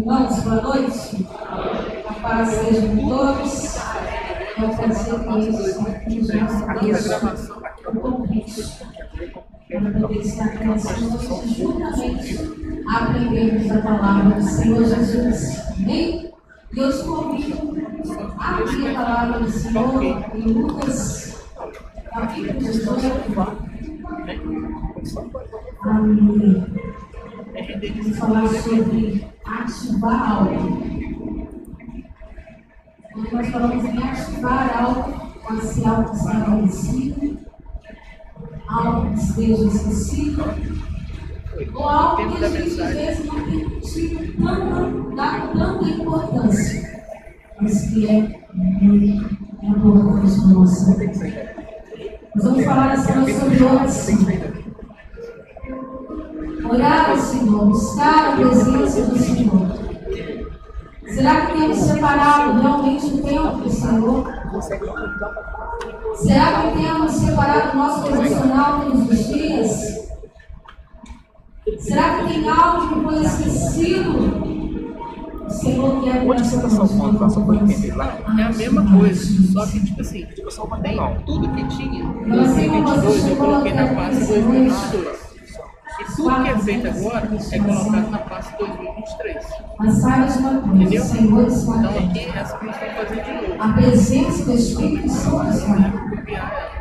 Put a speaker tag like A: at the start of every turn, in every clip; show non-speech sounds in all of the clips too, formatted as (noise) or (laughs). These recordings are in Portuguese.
A: Irmãos, boa noite. A paz seja com todos. Um prazer que agradeço o convite para poder estar aqui nessa noite juntamente aprendemos a palavra do Senhor Jesus. Amém? E eu convido a abrir a palavra do Senhor em Lucas, capítulo 18. Amém. Vamos falar sobre ativar algo. Quando nós falamos em ativar algo, pode ser algo que está conhecido, algo que esteja esquecido, ou algo que a gente às vezes não tem tido tanta, dado tanta importância, mas que é muito importante na nossa vida. Nós vamos falar essa noite sobre oração. Orar ao Senhor, buscar a presença do Senhor. Será que temos separado realmente o tempo do Senhor? Será que temos separado o nosso devocional todos os dias? Será que tem algo que foi esquecido? O Senhor quer
B: Onde você está salvando? Passa por entender lá.
C: É a mesma coisa, só que tipo assim, tipo, tem tudo que tinha em 2022 eu coloquei na pasta 2022. E tudo que é feito agora é colocado na pasta 2023.
A: Mas saiba de uma coisa,
C: Entendeu? Então
A: aqui.
C: aqui essa que nós vamos fazer de novo.
A: A presença do Espírito Santo está.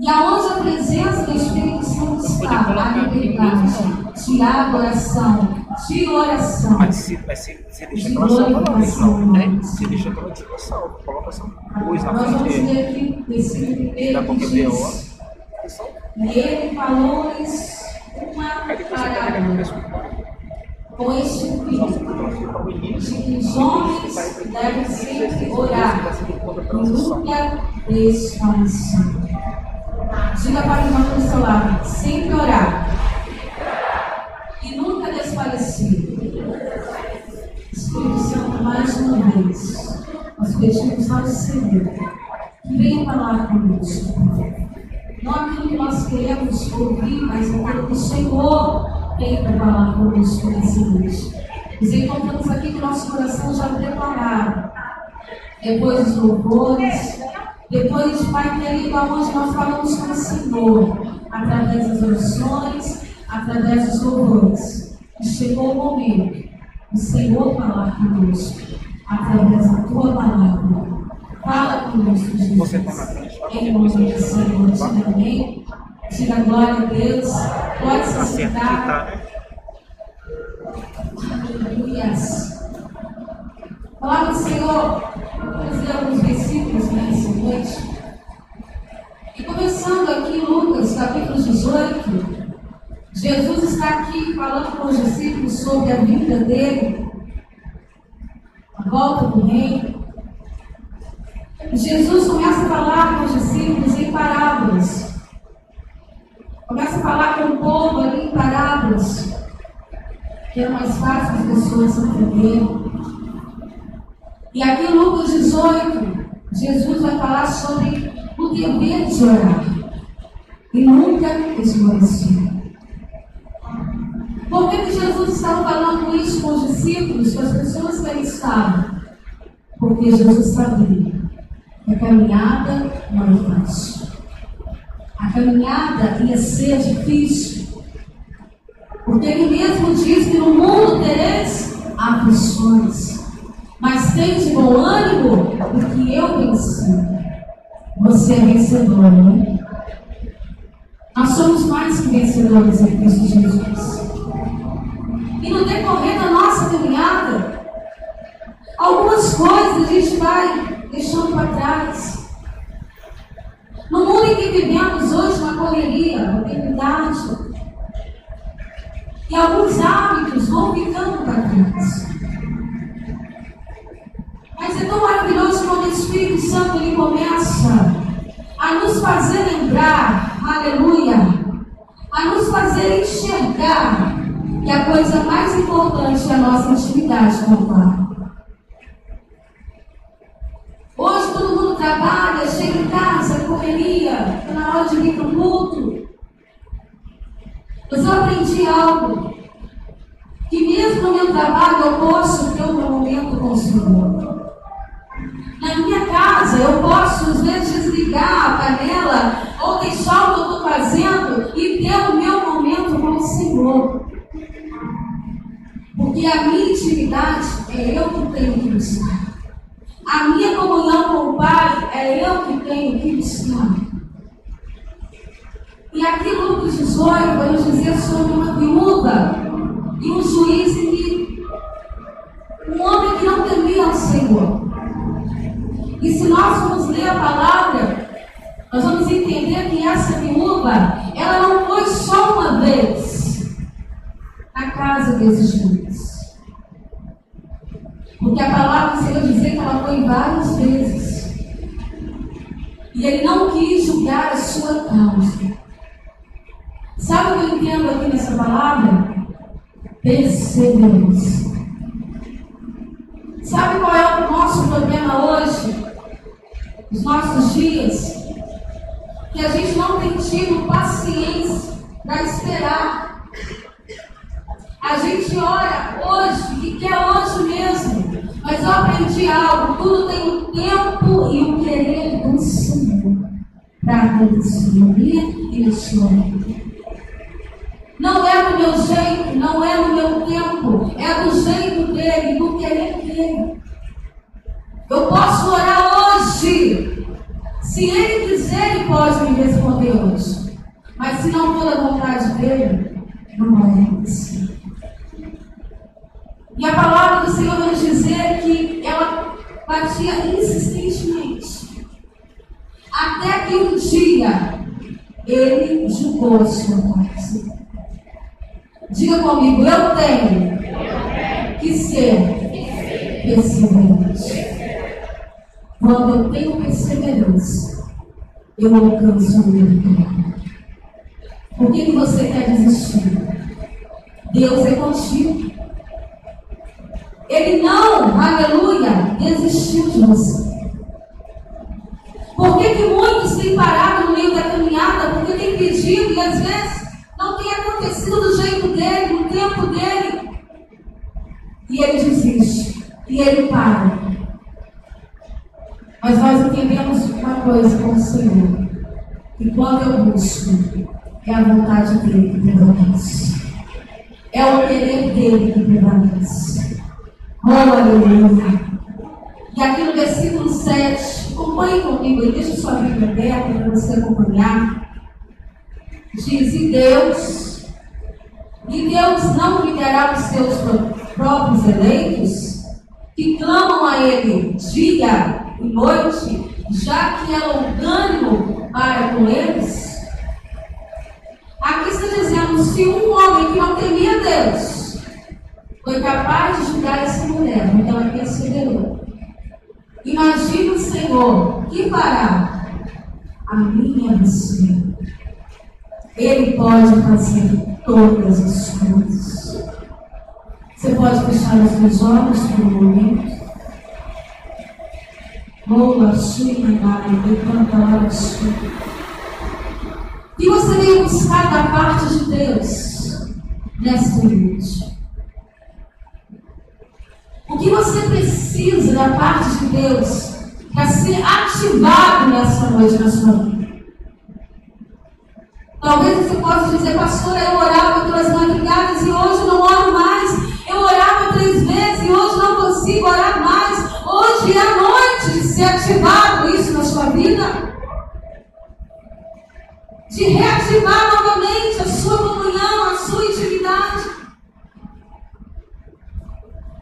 A: E aonde a presença do Espírito Santo está, há liberdade de adoração, de oração.
B: Mas se, mas se, se deixa aquela salva, não, isso. Né? Se deixa tipo salva, coloca essa coisa na
A: Nós vamos
B: frente
A: ler aqui versículo primeiro
B: Dá
A: que
B: qualquer
A: diz,
B: BO.
A: E ele falou-lhes uma
B: você pega
A: parábola,
B: mesmo
A: com este fim, de que os homens devem sempre orar e nunca desfalecer. Diga para o irmão do seu lado, sempre orar e nunca desfalecer. Espírito Santo, mais uma vez, nós pedimos ao Senhor que venha falar conosco. Não aquilo que nós queremos ouvir, mas aquilo que o Senhor tem para falar conosco nessa noite. Nos encontramos aqui com nosso coração já preparado. Depois dos louvores, depois, Pai querido, aonde nós falamos com o Senhor, através das orações, através dos louvores. Chegou o momento do Senhor falar conosco, através da tua palavra. Fala conosco, Jesus.
B: Você está tá?
A: Em nome do Senhor, diga amém. Diga glória a Deus. Pode se
B: que
A: sentar.
B: tá?
A: Aleluias. Palavra do Senhor, vamos ler alguns versículos nessa noite. E começando aqui, Lucas, capítulo 18, Jesus está aqui falando com os discípulos sobre a vida dele, a volta do reino. Jesus começa a falar com os discípulos em parábolas. Começa a falar com o povo ali em parábolas que é mais fácil as pessoas entenderem. E aqui em Lucas 18, Jesus vai falar sobre o dever de orar e nunca esmorecer. Por que, que Jesus estava falando isso com os discípulos, com as pessoas que ali estavam? Porque Jesus sabia que a caminhada não era fácil. A caminhada ia ser difícil. Porque ele mesmo diz que no mundo tereis aflições, mas tem de bom ânimo, porque eu venci. Você é vencedor, não é? Nós somos mais que vencedores em Cristo Jesus. E no decorrer da nossa caminhada, algumas coisas a gente vai deixando para trás. No mundo em que vivemos hoje, na correria, na eternidade, e alguns hábitos vão ficando para trás. Mas é tão maravilhoso quando o Espírito Santo ele começa a nos fazer lembrar, aleluia, a nos fazer enxergar que a coisa mais importante é a nossa intimidade com o Pai. Hoje todo mundo trabalha, chega em casa, correria, está na hora de vir para o culto. Mas eu aprendi algo. que mesmo no meu trabalho eu posso ter um momento com o Senhor. Na minha casa eu posso às vezes desligar a panela ou deixar o que eu estou fazendo e ter o meu momento com o Senhor. Porque a minha intimidade é eu que tenho que buscar. A minha comunhão com o Pai é eu que tenho que buscar. E aqui Lucas 18 vai nos dizer sobre uma viúva e um juiz que um homem que não temia ao Senhor. E se nós formos ler a palavra, nós vamos entender que essa viúva, ela não foi só uma vez na casa desse juiz. Porque a palavra do Senhor diz que ela foi várias vezes. E ele não quis julgar a sua causa. Sabe o que eu entendo aqui nessa palavra? Perseverança. Sabe qual é o nosso problema hoje? Os nossos dias? Que a gente não tem tido paciência para esperar. A gente ora hoje e quer hoje mesmo. Mas eu aprendi algo: tudo tem um tempo e um querer do Senhor para minha e sua vida. Não é do meu jeito, não é no meu tempo, é do jeito dele, do querer dele. Eu posso orar hoje. Se ele quiser, ele pode me responder hoje. Mas se não for da vontade dele, não vai acontecer. E a palavra do Senhor vai nos dizer que ela batia insistentemente. Até que um dia ele julgou a sua causa. Diga comigo, eu tenho que ser perseverante. Quando eu tenho perseverança, eu alcanço o meu vitória. Por que, que você quer desistir? Deus é contigo. Ele não, aleluia, desistiu de você. Por que, que muitos têm parado no meio da caminhada? Porque têm pedido e às vezes não tem acontecido do jeito dele, no tempo dele. E ele desiste. E ele para. Mas nós entendemos uma coisa com o Senhor. Que quando eu busco, é a vontade dele que prevalece. É o querer dele que prevalece. Oh, aleluia. E aqui no versículo 7, acompanhe comigo e deixa sua Bíblia aberta para você acompanhar diz: E Deus, e Deus não liderará os seus próprios eleitos, que clamam a Ele dia e noite, já que é longânimo para com eles? Aqui está dizendo: se um homem que não temia Deus foi capaz de julgar essa mulher, então ela perseverou. Imagine o Senhor que fará a minha missão. Ele pode fazer todas as coisas. Você pode fechar os seus olhos por um momento. Boa sua imagem, tanta hora sua. E você veio buscar da parte de Deus nesta noite. O que você precisa da parte de Deus para ser ativado nessa noite na sua vida? Talvez você possa dizer, pastora, eu orava pelas madrugadas e hoje não oro mais. Eu orava três vezes e hoje não consigo orar mais. Hoje é a noite de ser ativado isso na sua vida. De reativar novamente a sua comunhão, a sua intimidade.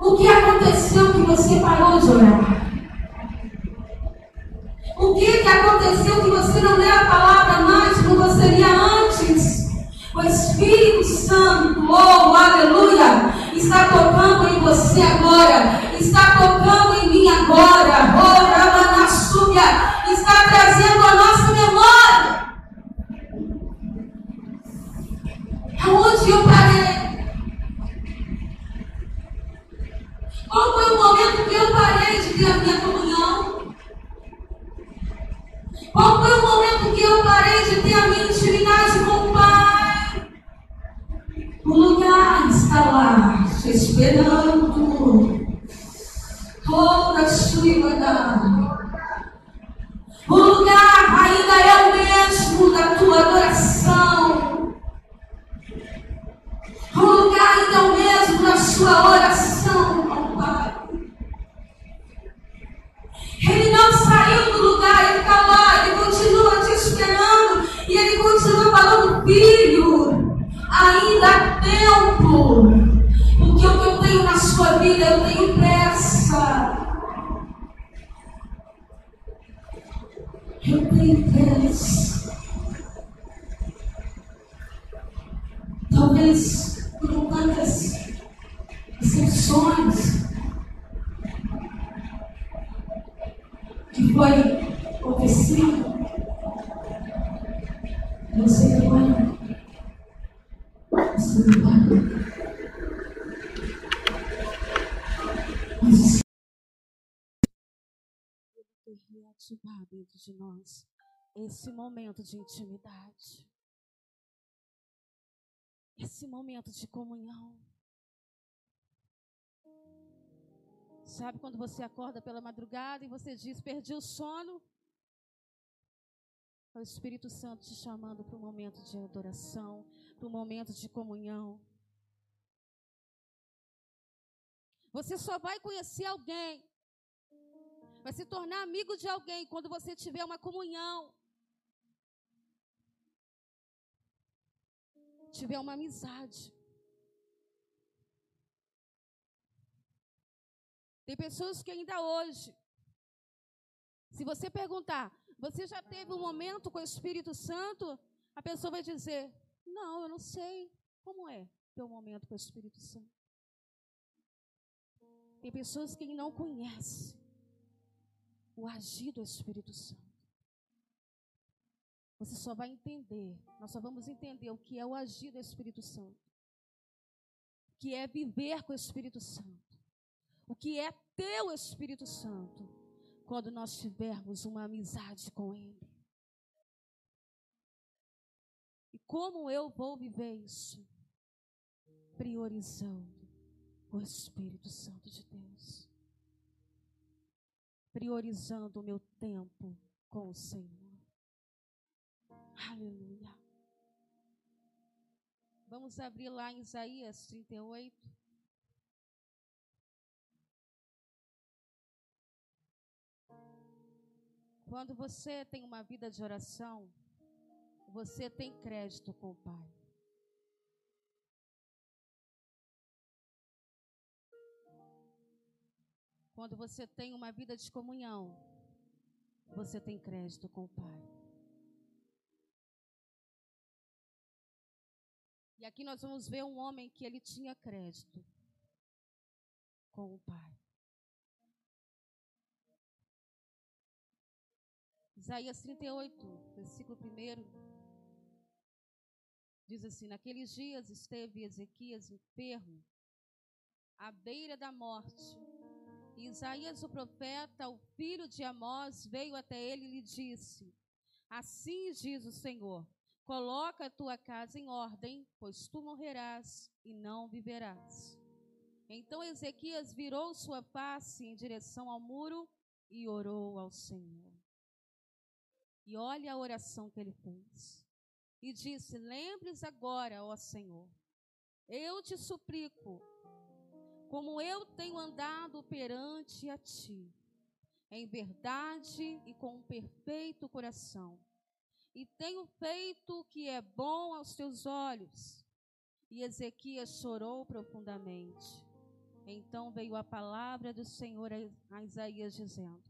A: O que aconteceu que você parou de orar? O que, que aconteceu que você não lê a palavra mais como você lia antes? O Espírito Santo, oh, aleluia, está tocando em você agora, está tocando em mim agora, oh, Ramanassúbia, está trazendo a nossa memória. Aonde eu parei? Qual foi o momento que eu parei de ter a minha comunhão? Qual foi o momento que eu parei de ter a minha intimidade com o Pai? O lugar está lá,
B: esperando. Oh, da sua O lugar ainda é o mesmo da tua adoração. O lugar ainda é o mesmo da sua oração, ó Pai. Ele não saiu do lugar, ele está lá, ele continua te esperando e ele continua falando, filho, ainda há tempo, sua vida, eu tenho pressa. Eu tenho pressa. Talvez por tantas decepções, que foi acontecido. Você não Você não Mas
A: reativar dentro de nós esse momento de intimidade, esse momento de comunhão. Sabe quando você acorda pela madrugada e você diz: Perdi o sono? É o Espírito Santo te chamando para um momento de adoração, para um momento de comunhão. Você só vai conhecer alguém, vai se tornar amigo de alguém quando você tiver uma comunhão, tiver uma amizade. Tem pessoas que ainda hoje, se você perguntar, você já teve um momento com o Espírito Santo? A pessoa vai dizer: Não, eu não sei. Como é ter um momento com o Espírito Santo? Tem pessoas que não conhecem o agir do Espírito Santo. Você só vai entender, nós só vamos entender o que é o agir do Espírito Santo, que é viver com o Espírito Santo o que é teu Espírito Santo, quando nós tivermos uma amizade com Ele. E como eu vou viver isso? Priorizando o Espírito Santo de Deus. Priorizando o meu tempo com o Senhor. Aleluia. Vamos abrir lá em Isaías 38. Quando você tem uma vida de oração, você tem crédito com o Pai. Quando você tem uma vida de comunhão, você tem crédito com o Pai. E aqui nós vamos ver um homem que ele tinha crédito com o Pai. Isaías 38, versículo 1. Diz assim: Naqueles dias esteve Ezequias enfermo, à beira da morte. E Isaías, o profeta, o filho de Amós, veio até ele e lhe disse: Assim diz o Senhor: Coloca a tua casa em ordem, pois tu morrerás e não viverás. Então Ezequias virou sua face em direção ao muro e orou ao Senhor. E olha a oração que ele fez. E disse: Lembres agora, ó Senhor, eu te suplico, como eu tenho andado perante a ti, em verdade e com um perfeito coração, e tenho feito o que é bom aos teus olhos. E Ezequias chorou profundamente. Então veio a palavra do Senhor a Isaías dizendo: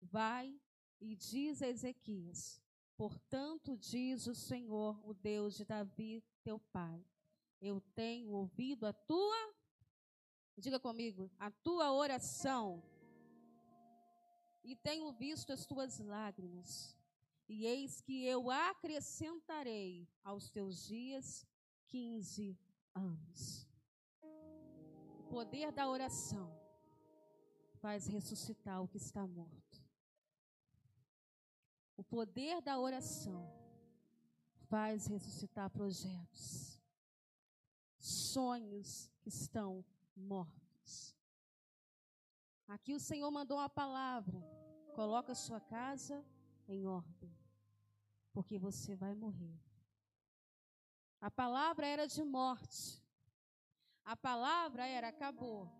A: Vai e diz a Ezequias: Portanto, diz o Senhor, o Deus de Davi, teu pai: Eu tenho ouvido a tua, diga comigo, a tua oração, e tenho visto as tuas lágrimas. E eis que eu acrescentarei aos teus dias quinze anos. O poder da oração faz ressuscitar o que está morto. O poder da oração faz ressuscitar projetos, sonhos que estão mortos. Aqui o Senhor mandou uma palavra: coloca sua casa em ordem, porque você vai morrer. A palavra era de morte. A palavra era acabou.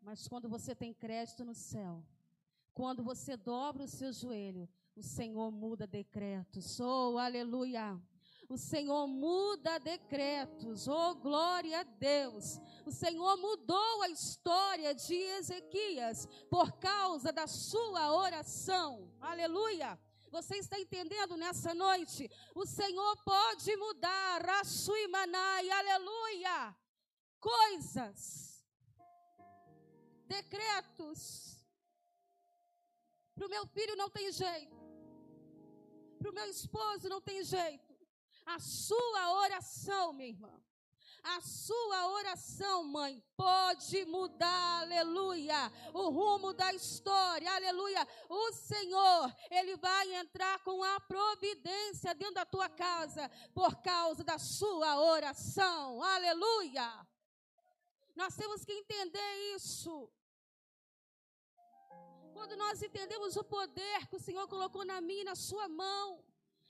A: Mas quando você tem crédito no céu, quando você dobra o seu joelho, o Senhor muda decretos. Oh, aleluia! O Senhor muda decretos. Oh, glória a Deus. O Senhor mudou a história de Ezequias por causa da sua oração. Aleluia. Você está entendendo nessa noite? O Senhor pode mudar a sua imanai, aleluia. Coisas, decretos. Para o meu filho não tem jeito. Para o meu esposo não tem jeito. A sua oração, minha irmã, a sua oração, mãe, pode mudar, aleluia, o rumo da história, aleluia. O Senhor, Ele vai entrar com a providência dentro da tua casa, por causa da sua oração, aleluia. Nós temos que entender isso. Quando nós entendemos o poder que o Senhor colocou na minha e na sua mão,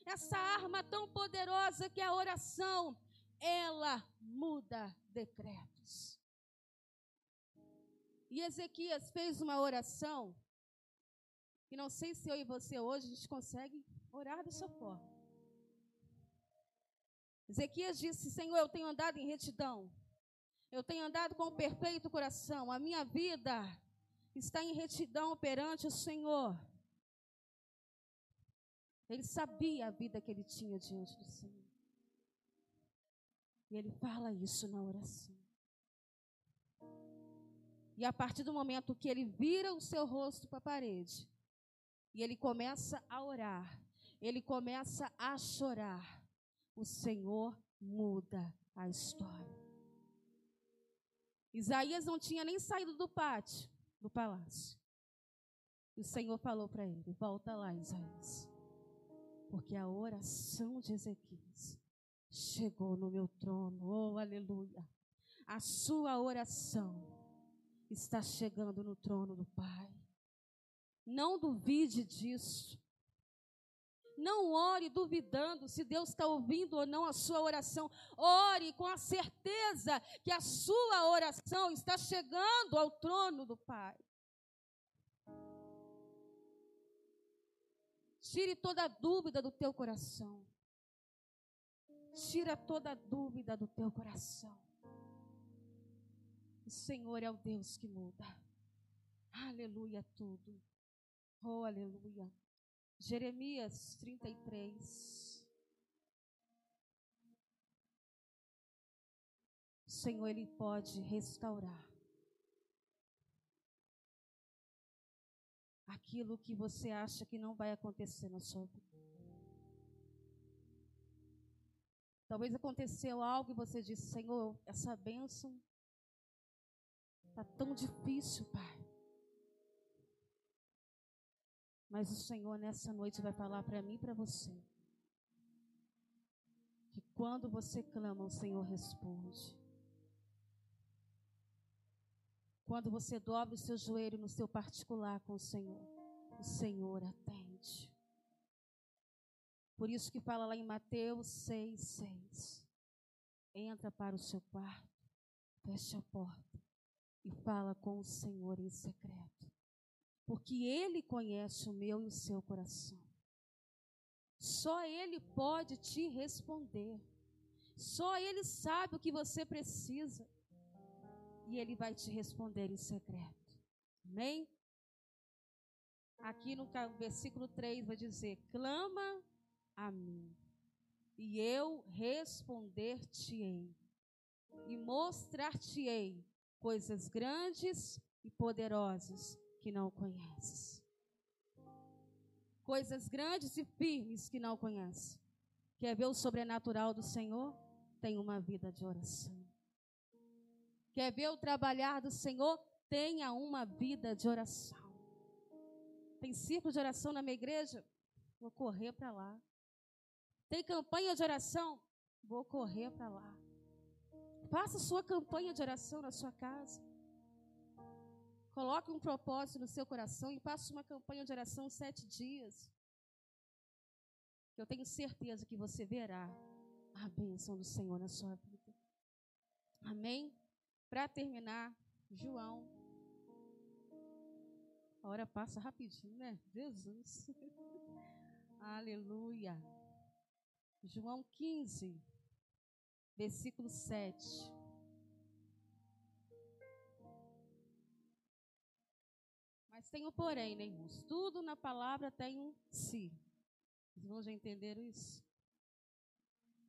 A: essa arma tão poderosa que é a oração, ela muda decretos. E Ezequias fez uma oração, que não sei se eu e você hoje a gente consegue orar dessa forma. Ezequias disse: Senhor, eu tenho andado em retidão, eu tenho andado com um perfeito coração, a minha vida está em retidão perante o Senhor. Ele sabia a vida que ele tinha diante do Senhor. E ele fala isso na oração. E a partir do momento que ele vira o seu rosto para a parede, e ele começa a orar, ele começa a chorar, o Senhor muda a história. Isaías não tinha nem saído do pátio, do palácio. E o Senhor falou para ele: Volta lá, Isaías. Porque a oração de Ezequias chegou no meu trono. Oh, aleluia. A sua oração está chegando no trono do Pai. Não duvide disso. Não ore duvidando se Deus está ouvindo ou não a sua oração. Ore com a certeza que a sua oração está chegando ao trono do Pai. Tire toda dúvida do teu coração. Tira toda dúvida do teu coração. O Senhor é o Deus que muda. Aleluia, tudo. Oh, aleluia. Jeremias 33. O Senhor, Ele pode restaurar aquilo que você acha que não vai acontecer na sua vida. Talvez aconteceu algo e você disse, Senhor, essa bênção está tão difícil, Pai. Mas o Senhor nessa noite vai falar para mim e para você. Que quando você clama, o Senhor responde. Quando você dobra o seu joelho no seu particular com o Senhor, o Senhor atende. Por isso que fala lá em Mateus 6, 6. Entra para o seu quarto, fecha a porta e fala com o Senhor em secreto. Porque Ele conhece o meu e o seu coração. Só Ele pode te responder. Só Ele sabe o que você precisa. E Ele vai te responder em secreto. Amém? Aqui no versículo 3 vai dizer: clama a mim, e eu responder-te-ei, e mostrar-te-ei coisas grandes e poderosas que não conheces. Coisas grandes e firmes que não conheces. Quer ver o sobrenatural do Senhor? Tem uma vida de oração. Quer ver o trabalhar do Senhor? Tenha uma vida de oração. Tem círculo de oração na minha igreja? Vou correr para lá. Tem campanha de oração? Vou correr para lá. Faça sua campanha de oração na sua casa. Coloque um propósito no seu coração e faça uma campanha de oração sete dias. Eu tenho certeza que você verá a bênção do Senhor na sua vida. Amém? Para terminar, João. A hora passa rapidinho, né? Jesus. (laughs) Aleluia. João 15, versículo 7. Mas tem o porém, né, irmãos? Tudo na palavra tem um se. Os irmãos já entenderam isso?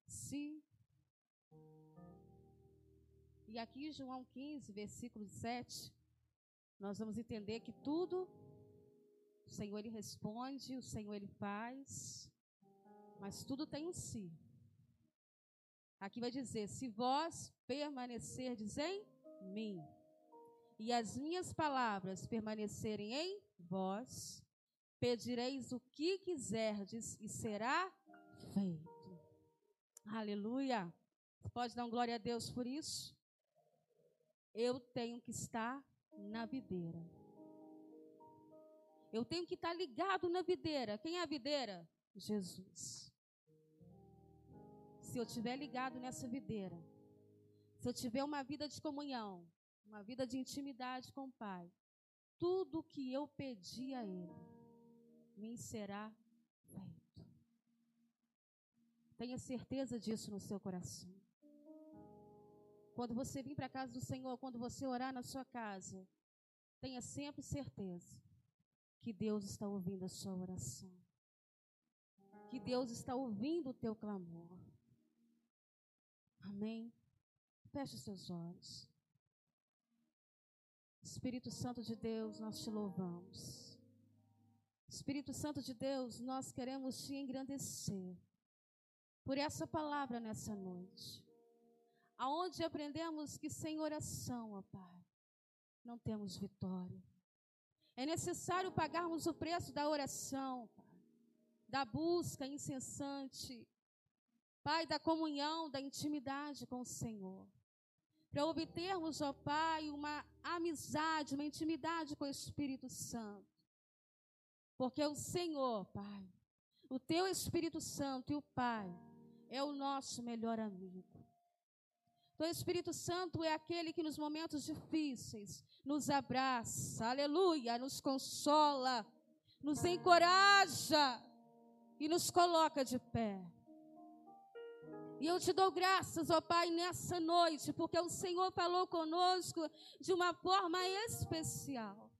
A: Se. E aqui, João 15, versículo 7, nós vamos entender que tudo o Senhor ele responde, o Senhor ele faz, mas tudo tem um si. Aqui vai dizer: se vós permanecerdes em mim, e as minhas palavras permanecerem em vós, pedireis o que quiserdes e será feito. Aleluia. Pode dar um glória a Deus por isso? Eu tenho que estar na videira. Eu tenho que estar ligado na videira. Quem é a videira? Jesus. Se eu estiver ligado nessa videira, se eu tiver uma vida de comunhão, uma vida de intimidade com o Pai, tudo que eu pedi a Ele me será feito. Tenha certeza disso no seu coração. Quando você vir para a casa do Senhor, quando você orar na sua casa, tenha sempre certeza que Deus está ouvindo a sua oração. Que Deus está ouvindo o teu clamor. Amém? Feche os seus olhos. Espírito Santo de Deus, nós te louvamos. Espírito Santo de Deus, nós queremos te engrandecer por essa palavra nessa noite. Aonde aprendemos que sem oração, ó Pai, não temos vitória. É necessário pagarmos o preço da oração, Pai, da busca incessante, Pai, da comunhão, da intimidade com o Senhor para obtermos, ó Pai, uma amizade, uma intimidade com o Espírito Santo. Porque o Senhor, Pai, o teu Espírito Santo e o Pai é o nosso melhor amigo. Então, o Espírito Santo é aquele que nos momentos difíceis nos abraça, aleluia, nos consola, nos encoraja e nos coloca de pé. E eu te dou graças, ó Pai, nessa noite, porque o Senhor falou conosco de uma forma especial.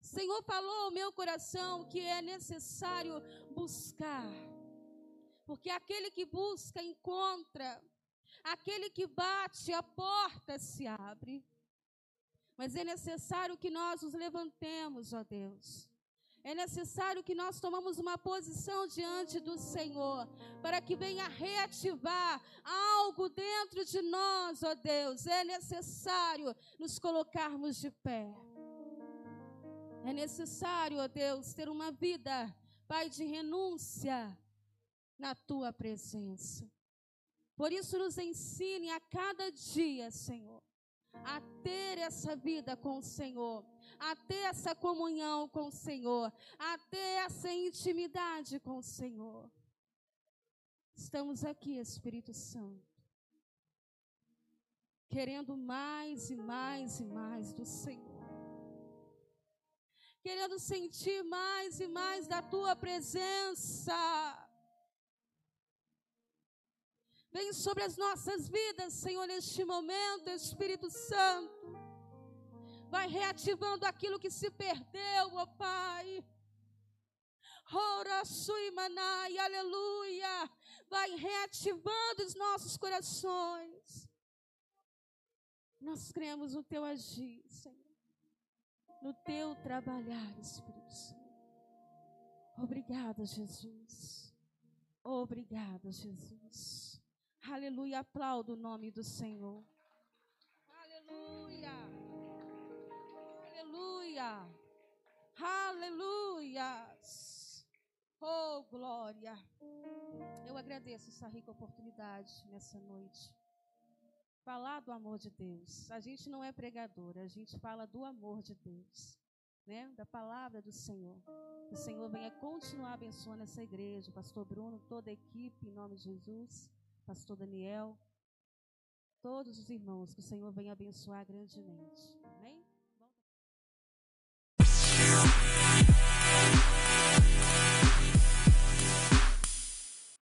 A: O Senhor falou ao meu coração que é necessário buscar, porque aquele que busca encontra, aquele que bate, a porta se abre. Mas é necessário que nós nos levantemos, ó Deus é necessário que nós tomamos uma posição diante do Senhor, para que venha reativar algo dentro de nós, ó Deus. É necessário nos colocarmos de pé. É necessário, ó Deus, ter uma vida, Pai, de renúncia na tua presença. Por isso, nos ensine a cada dia, Senhor, a ter essa vida com o Senhor a ter essa comunhão com o Senhor, a ter essa intimidade com o Senhor. Estamos aqui, Espírito Santo, querendo mais e mais e mais do Senhor. Querendo sentir mais e mais da tua presença. Vem sobre as nossas vidas, Senhor, neste momento, Espírito Santo. Vai reativando aquilo que se perdeu, ó Pai. Ora suimanai, aleluia. Vai reativando os nossos corações. Nós cremos no teu agir, Senhor. No teu trabalhar, Espírito Santo. Obrigada, Jesus. Obrigada, Jesus. Aleluia. aplaudo o nome do Senhor. Aleluia. Aleluia. Aleluia. Oh, glória. Eu agradeço essa rica oportunidade nessa noite. Falar do amor de Deus. A gente não é pregadora, a gente fala do amor de Deus, né? Da palavra do Senhor. Que o Senhor venha continuar abençoando essa igreja, pastor Bruno, toda a equipe, em nome de Jesus pastor Daniel, todos os irmãos, que o Senhor venha abençoar grandemente.